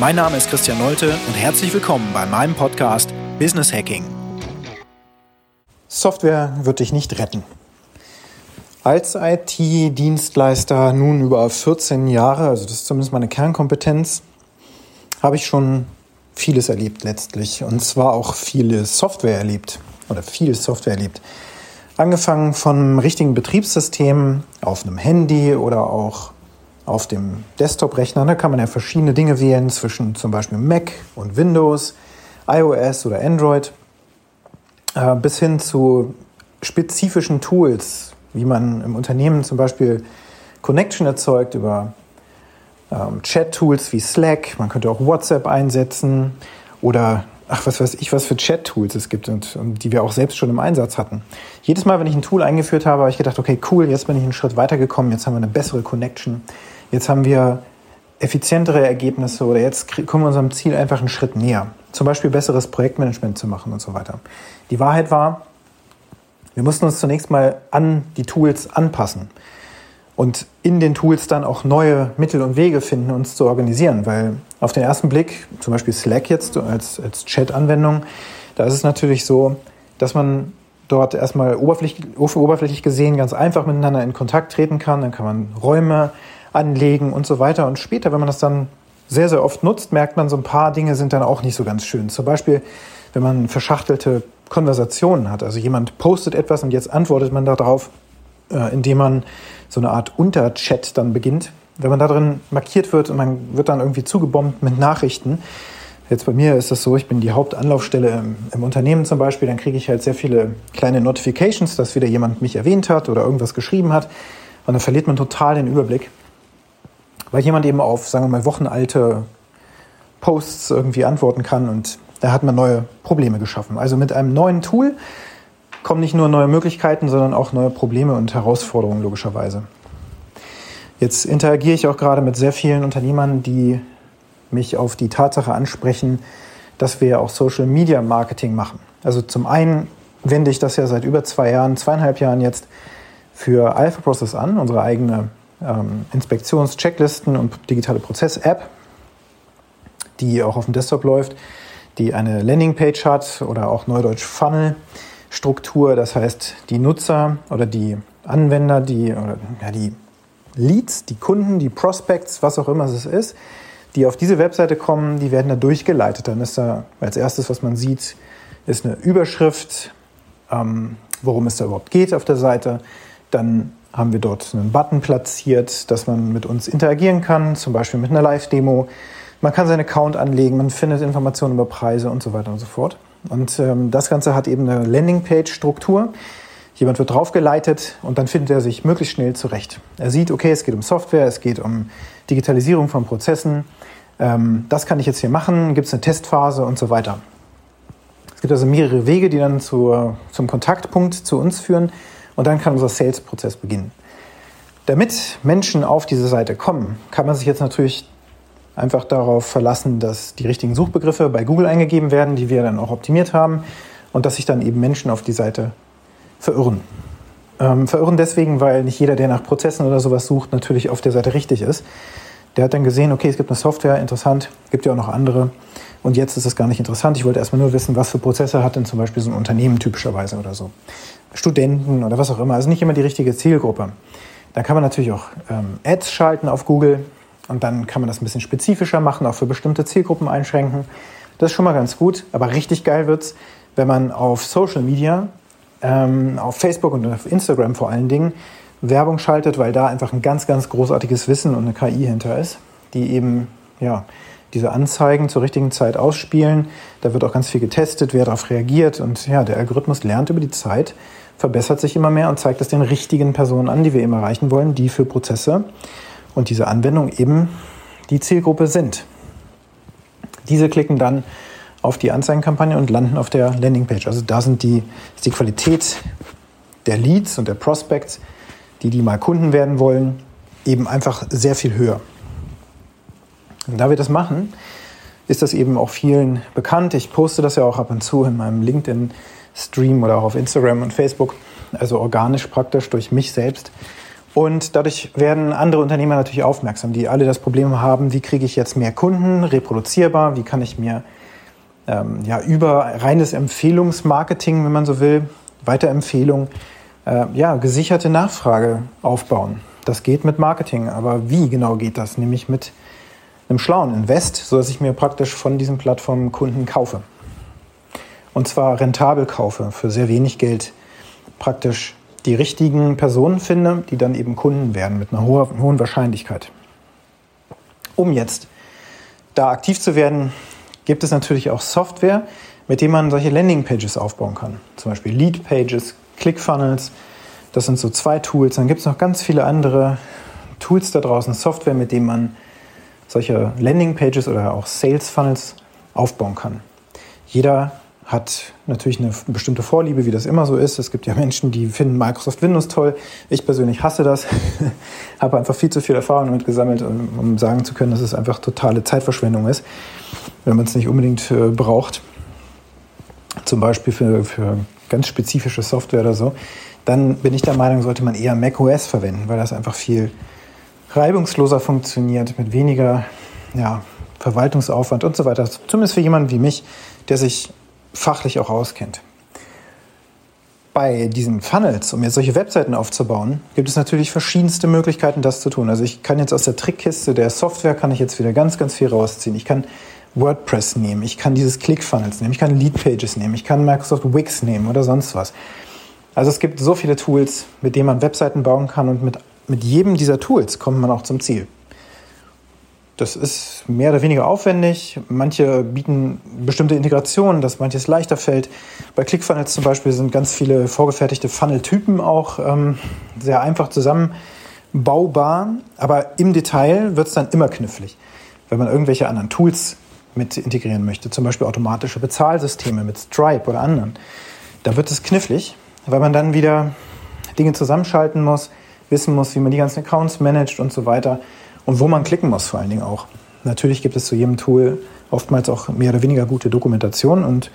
Mein Name ist Christian Nolte und herzlich willkommen bei meinem Podcast Business Hacking. Software wird dich nicht retten. Als IT-Dienstleister nun über 14 Jahre, also das ist zumindest meine Kernkompetenz, habe ich schon vieles erlebt letztlich. Und zwar auch viele Software erlebt oder viel Software erlebt. Angefangen vom richtigen Betriebssystem auf einem Handy oder auch auf dem Desktop-Rechner. Da kann man ja verschiedene Dinge wählen zwischen zum Beispiel Mac und Windows, iOS oder Android, äh, bis hin zu spezifischen Tools, wie man im Unternehmen zum Beispiel Connection erzeugt über ähm, Chat-Tools wie Slack. Man könnte auch WhatsApp einsetzen oder ach, was weiß ich, was für Chat-Tools es gibt und, und, die wir auch selbst schon im Einsatz hatten. Jedes Mal, wenn ich ein Tool eingeführt habe, habe ich gedacht, okay, cool, jetzt bin ich einen Schritt weitergekommen, jetzt haben wir eine bessere Connection, jetzt haben wir effizientere Ergebnisse oder jetzt kommen wir unserem Ziel einfach einen Schritt näher. Zum Beispiel besseres Projektmanagement zu machen und so weiter. Die Wahrheit war, wir mussten uns zunächst mal an die Tools anpassen und in den Tools dann auch neue Mittel und Wege finden, uns zu organisieren. Weil auf den ersten Blick, zum Beispiel Slack jetzt als, als Chat-Anwendung, da ist es natürlich so, dass man dort erstmal oberflächlich, oberflächlich gesehen ganz einfach miteinander in Kontakt treten kann. Dann kann man Räume anlegen und so weiter. Und später, wenn man das dann sehr, sehr oft nutzt, merkt man, so ein paar Dinge sind dann auch nicht so ganz schön. Zum Beispiel, wenn man verschachtelte Konversationen hat. Also jemand postet etwas und jetzt antwortet man darauf, äh, indem man so eine Art Unterchat dann beginnt. Wenn man da drin markiert wird und man wird dann irgendwie zugebombt mit Nachrichten, Jetzt bei mir ist das so, ich bin die Hauptanlaufstelle im, im Unternehmen zum Beispiel, dann kriege ich halt sehr viele kleine Notifications, dass wieder jemand mich erwähnt hat oder irgendwas geschrieben hat. Und dann verliert man total den Überblick, weil jemand eben auf, sagen wir mal, wochenalte Posts irgendwie antworten kann und da hat man neue Probleme geschaffen. Also mit einem neuen Tool kommen nicht nur neue Möglichkeiten, sondern auch neue Probleme und Herausforderungen logischerweise. Jetzt interagiere ich auch gerade mit sehr vielen Unternehmern, die mich auf die Tatsache ansprechen, dass wir auch Social Media Marketing machen. Also zum einen wende ich das ja seit über zwei Jahren, zweieinhalb Jahren jetzt für Alpha Process an, unsere eigene ähm, Inspektions-Checklisten und digitale Prozess-App, die auch auf dem Desktop läuft, die eine Landingpage hat oder auch Neudeutsch Funnel Struktur. Das heißt, die Nutzer oder die Anwender, die, oder, ja, die Leads, die Kunden, die Prospects, was auch immer es ist, die auf diese Webseite kommen, die werden da durchgeleitet. Dann ist da als erstes, was man sieht, ist eine Überschrift, ähm, worum es da überhaupt geht auf der Seite. Dann haben wir dort einen Button platziert, dass man mit uns interagieren kann, zum Beispiel mit einer Live-Demo. Man kann seinen Account anlegen, man findet Informationen über Preise und so weiter und so fort. Und ähm, das Ganze hat eben eine Landingpage-Struktur. Jemand wird draufgeleitet und dann findet er sich möglichst schnell zurecht. Er sieht, okay, es geht um Software, es geht um Digitalisierung von Prozessen. Ähm, das kann ich jetzt hier machen, gibt es eine Testphase und so weiter. Es gibt also mehrere Wege, die dann zur, zum Kontaktpunkt zu uns führen und dann kann unser Sales-Prozess beginnen. Damit Menschen auf diese Seite kommen, kann man sich jetzt natürlich einfach darauf verlassen, dass die richtigen Suchbegriffe bei Google eingegeben werden, die wir dann auch optimiert haben und dass sich dann eben Menschen auf die Seite verirren. Ähm, verirren deswegen, weil nicht jeder, der nach Prozessen oder sowas sucht, natürlich auf der Seite richtig ist. Der hat dann gesehen, okay, es gibt eine Software, interessant, gibt ja auch noch andere. Und jetzt ist es gar nicht interessant. Ich wollte erstmal nur wissen, was für Prozesse hat denn zum Beispiel so ein Unternehmen typischerweise oder so. Studenten oder was auch immer. Also nicht immer die richtige Zielgruppe. Da kann man natürlich auch ähm, Ads schalten auf Google. Und dann kann man das ein bisschen spezifischer machen, auch für bestimmte Zielgruppen einschränken. Das ist schon mal ganz gut. Aber richtig geil wird's, wenn man auf Social Media, ähm, auf Facebook und auf Instagram vor allen Dingen, Werbung schaltet, weil da einfach ein ganz, ganz großartiges Wissen und eine KI hinter ist, die eben, ja, diese Anzeigen zur richtigen Zeit ausspielen. Da wird auch ganz viel getestet, wer darauf reagiert. Und ja, der Algorithmus lernt über die Zeit, verbessert sich immer mehr und zeigt es den richtigen Personen an, die wir eben erreichen wollen, die für Prozesse und diese Anwendung eben die Zielgruppe sind. Diese klicken dann auf die Anzeigenkampagne und landen auf der Landingpage. Also da sind die, ist die Qualität der Leads und der Prospects, die die mal Kunden werden wollen, eben einfach sehr viel höher. Und da wir das machen, ist das eben auch vielen bekannt. Ich poste das ja auch ab und zu in meinem LinkedIn-Stream oder auch auf Instagram und Facebook, also organisch praktisch durch mich selbst. Und dadurch werden andere Unternehmer natürlich aufmerksam, die alle das Problem haben, wie kriege ich jetzt mehr Kunden, reproduzierbar, wie kann ich mir ähm, ja, über reines Empfehlungsmarketing, wenn man so will, Weiterempfehlung, äh, ja, gesicherte Nachfrage aufbauen. Das geht mit Marketing, aber wie genau geht das? Nämlich mit einem schlauen Invest, sodass ich mir praktisch von diesen Plattformen Kunden kaufe. Und zwar rentabel kaufe, für sehr wenig Geld praktisch die richtigen Personen finde, die dann eben Kunden werden mit einer hohen Wahrscheinlichkeit. Um jetzt da aktiv zu werden, gibt es natürlich auch Software, mit dem man solche Landingpages aufbauen kann. Zum Beispiel Lead Pages, ClickFunnels. Das sind so zwei Tools. Dann gibt es noch ganz viele andere Tools da draußen, Software, mit denen man solche Landingpages oder auch Sales Funnels aufbauen kann. Jeder hat natürlich eine bestimmte Vorliebe, wie das immer so ist. Es gibt ja Menschen, die finden Microsoft Windows toll. Ich persönlich hasse das, habe einfach viel zu viel Erfahrung damit gesammelt, um, sagen zu können, dass es einfach totale Zeitverschwendung ist, wenn man es nicht unbedingt äh, braucht. Zum Beispiel für, für ganz spezifische Software oder so. Dann bin ich der Meinung, sollte man eher macOS verwenden, weil das einfach viel reibungsloser funktioniert, mit weniger ja, Verwaltungsaufwand und so weiter. Zumindest für jemanden wie mich, der sich fachlich auch auskennt. Bei diesen Funnels, um jetzt solche Webseiten aufzubauen, gibt es natürlich verschiedenste Möglichkeiten, das zu tun. Also ich kann jetzt aus der Trickkiste der Software kann ich jetzt wieder ganz, ganz viel rausziehen. Ich kann WordPress nehmen, ich kann dieses ClickFunnels nehmen, ich kann Leadpages nehmen, ich kann Microsoft Wix nehmen oder sonst was. Also es gibt so viele Tools, mit denen man Webseiten bauen kann und mit, mit jedem dieser Tools kommt man auch zum Ziel. Das ist mehr oder weniger aufwendig. Manche bieten bestimmte Integrationen, dass manches leichter fällt. Bei ClickFunnels zum Beispiel sind ganz viele vorgefertigte Funnel-Typen auch ähm, sehr einfach zusammenbaubar. Aber im Detail wird es dann immer knifflig, wenn man irgendwelche anderen Tools mit integrieren möchte. Zum Beispiel automatische Bezahlsysteme mit Stripe oder anderen. Da wird es knifflig, weil man dann wieder Dinge zusammenschalten muss, wissen muss, wie man die ganzen Accounts managt und so weiter und wo man klicken muss vor allen Dingen auch. Natürlich gibt es zu jedem Tool oftmals auch mehr oder weniger gute Dokumentation und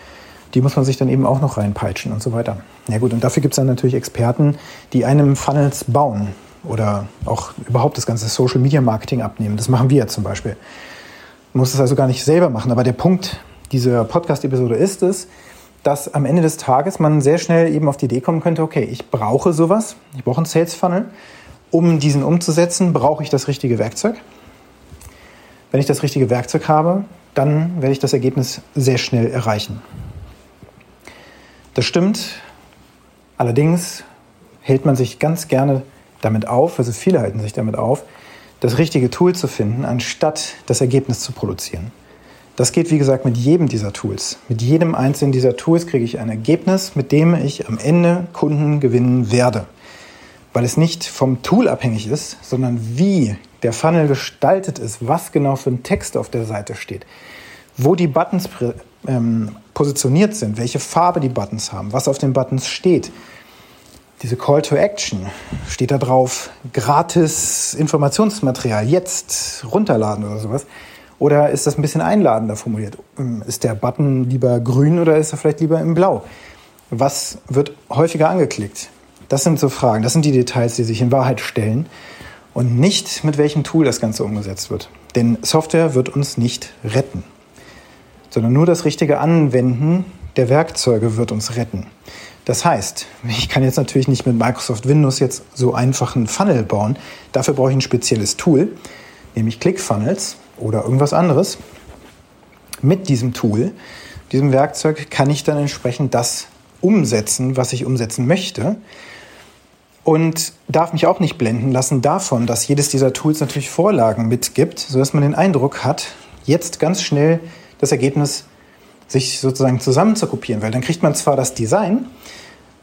die muss man sich dann eben auch noch reinpeitschen und so weiter. Ja gut, und dafür gibt es dann natürlich Experten, die einem Funnels bauen oder auch überhaupt das ganze Social Media Marketing abnehmen. Das machen wir zum Beispiel. Man muss es also gar nicht selber machen, aber der Punkt dieser Podcast-Episode ist es, dass am Ende des Tages man sehr schnell eben auf die Idee kommen könnte, okay, ich brauche sowas, ich brauche einen Sales Funnel um diesen umzusetzen, brauche ich das richtige Werkzeug. Wenn ich das richtige Werkzeug habe, dann werde ich das Ergebnis sehr schnell erreichen. Das stimmt. Allerdings hält man sich ganz gerne damit auf, also viele halten sich damit auf, das richtige Tool zu finden, anstatt das Ergebnis zu produzieren. Das geht, wie gesagt, mit jedem dieser Tools. Mit jedem einzelnen dieser Tools kriege ich ein Ergebnis, mit dem ich am Ende Kunden gewinnen werde weil es nicht vom Tool abhängig ist, sondern wie der Funnel gestaltet ist, was genau für ein Text auf der Seite steht, wo die Buttons ähm, positioniert sind, welche Farbe die Buttons haben, was auf den Buttons steht. Diese Call to Action, steht da drauf, gratis Informationsmaterial, jetzt runterladen oder sowas. Oder ist das ein bisschen einladender formuliert? Ähm, ist der Button lieber grün oder ist er vielleicht lieber im Blau? Was wird häufiger angeklickt? Das sind so Fragen, das sind die Details, die sich in Wahrheit stellen und nicht mit welchem Tool das Ganze umgesetzt wird. Denn Software wird uns nicht retten, sondern nur das richtige Anwenden der Werkzeuge wird uns retten. Das heißt, ich kann jetzt natürlich nicht mit Microsoft Windows jetzt so einfach einen Funnel bauen. Dafür brauche ich ein spezielles Tool, nämlich ClickFunnels oder irgendwas anderes. Mit diesem Tool, diesem Werkzeug, kann ich dann entsprechend das umsetzen, was ich umsetzen möchte und darf mich auch nicht blenden lassen davon, dass jedes dieser Tools natürlich Vorlagen mitgibt, sodass man den Eindruck hat, jetzt ganz schnell das Ergebnis sich sozusagen zusammen zu kopieren, weil dann kriegt man zwar das Design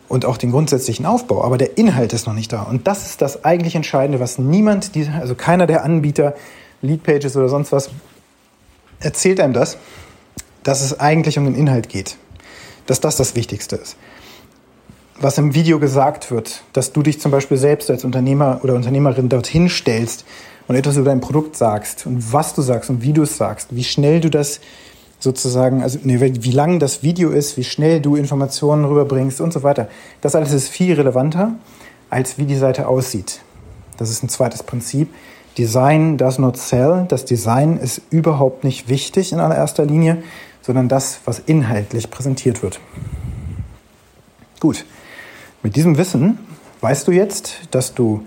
und auch den grundsätzlichen Aufbau, aber der Inhalt ist noch nicht da. Und das ist das eigentlich Entscheidende, was niemand, also keiner der Anbieter, Leadpages oder sonst was, erzählt einem das. dass es eigentlich um den Inhalt geht. Dass das das Wichtigste ist. Was im Video gesagt wird, dass du dich zum Beispiel selbst als Unternehmer oder Unternehmerin dorthin stellst und etwas über dein Produkt sagst und was du sagst und wie du es sagst, wie schnell du das sozusagen, also nee, wie lang das Video ist, wie schnell du Informationen rüberbringst und so weiter. Das alles ist viel relevanter, als wie die Seite aussieht. Das ist ein zweites Prinzip. Design does not sell. Das Design ist überhaupt nicht wichtig in allererster Linie, sondern das, was inhaltlich präsentiert wird. Gut, mit diesem Wissen weißt du jetzt, dass du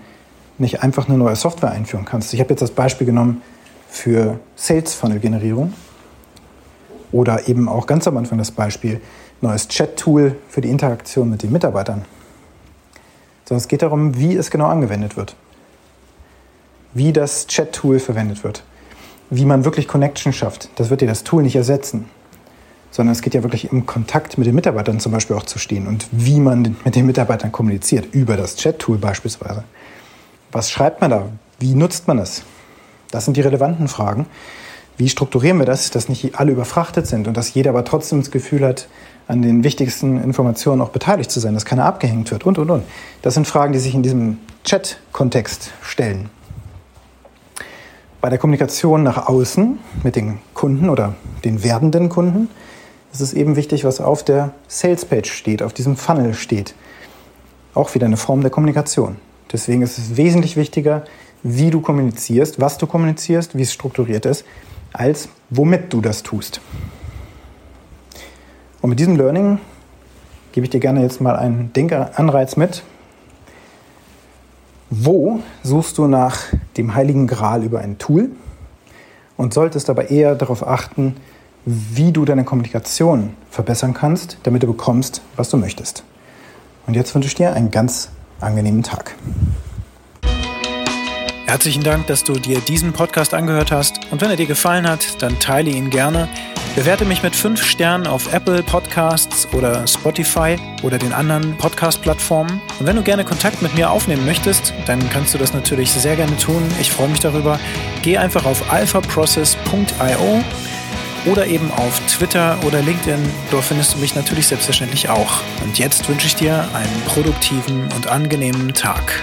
nicht einfach eine neue Software einführen kannst. Ich habe jetzt das Beispiel genommen für Sales Funnel Generierung oder eben auch ganz am Anfang das Beispiel neues Chat-Tool für die Interaktion mit den Mitarbeitern. Sondern es geht darum, wie es genau angewendet wird wie das Chat-Tool verwendet wird, wie man wirklich Connection schafft. Das wird dir das Tool nicht ersetzen, sondern es geht ja wirklich im Kontakt mit den Mitarbeitern zum Beispiel auch zu stehen und wie man mit den Mitarbeitern kommuniziert, über das Chat-Tool beispielsweise. Was schreibt man da? Wie nutzt man es? Das sind die relevanten Fragen. Wie strukturieren wir das, dass nicht alle überfrachtet sind und dass jeder aber trotzdem das Gefühl hat, an den wichtigsten Informationen auch beteiligt zu sein, dass keiner abgehängt wird und, und, und. Das sind Fragen, die sich in diesem Chat-Kontext stellen. Bei der Kommunikation nach außen mit den Kunden oder den werdenden Kunden ist es eben wichtig, was auf der Sales Page steht, auf diesem Funnel steht. Auch wieder eine Form der Kommunikation. Deswegen ist es wesentlich wichtiger, wie du kommunizierst, was du kommunizierst, wie es strukturiert ist, als womit du das tust. Und mit diesem Learning gebe ich dir gerne jetzt mal einen Denkanreiz mit, wo suchst du nach dem heiligen Gral über ein Tool und solltest aber eher darauf achten, wie du deine Kommunikation verbessern kannst, damit du bekommst, was du möchtest. Und jetzt wünsche ich dir einen ganz angenehmen Tag. Herzlichen Dank, dass du dir diesen Podcast angehört hast. Und wenn er dir gefallen hat, dann teile ihn gerne Bewerte mich mit fünf Sternen auf Apple Podcasts oder Spotify oder den anderen Podcast-Plattformen. Und wenn du gerne Kontakt mit mir aufnehmen möchtest, dann kannst du das natürlich sehr gerne tun. Ich freue mich darüber. Geh einfach auf alphaprocess.io oder eben auf Twitter oder LinkedIn. Dort findest du mich natürlich selbstverständlich auch. Und jetzt wünsche ich dir einen produktiven und angenehmen Tag.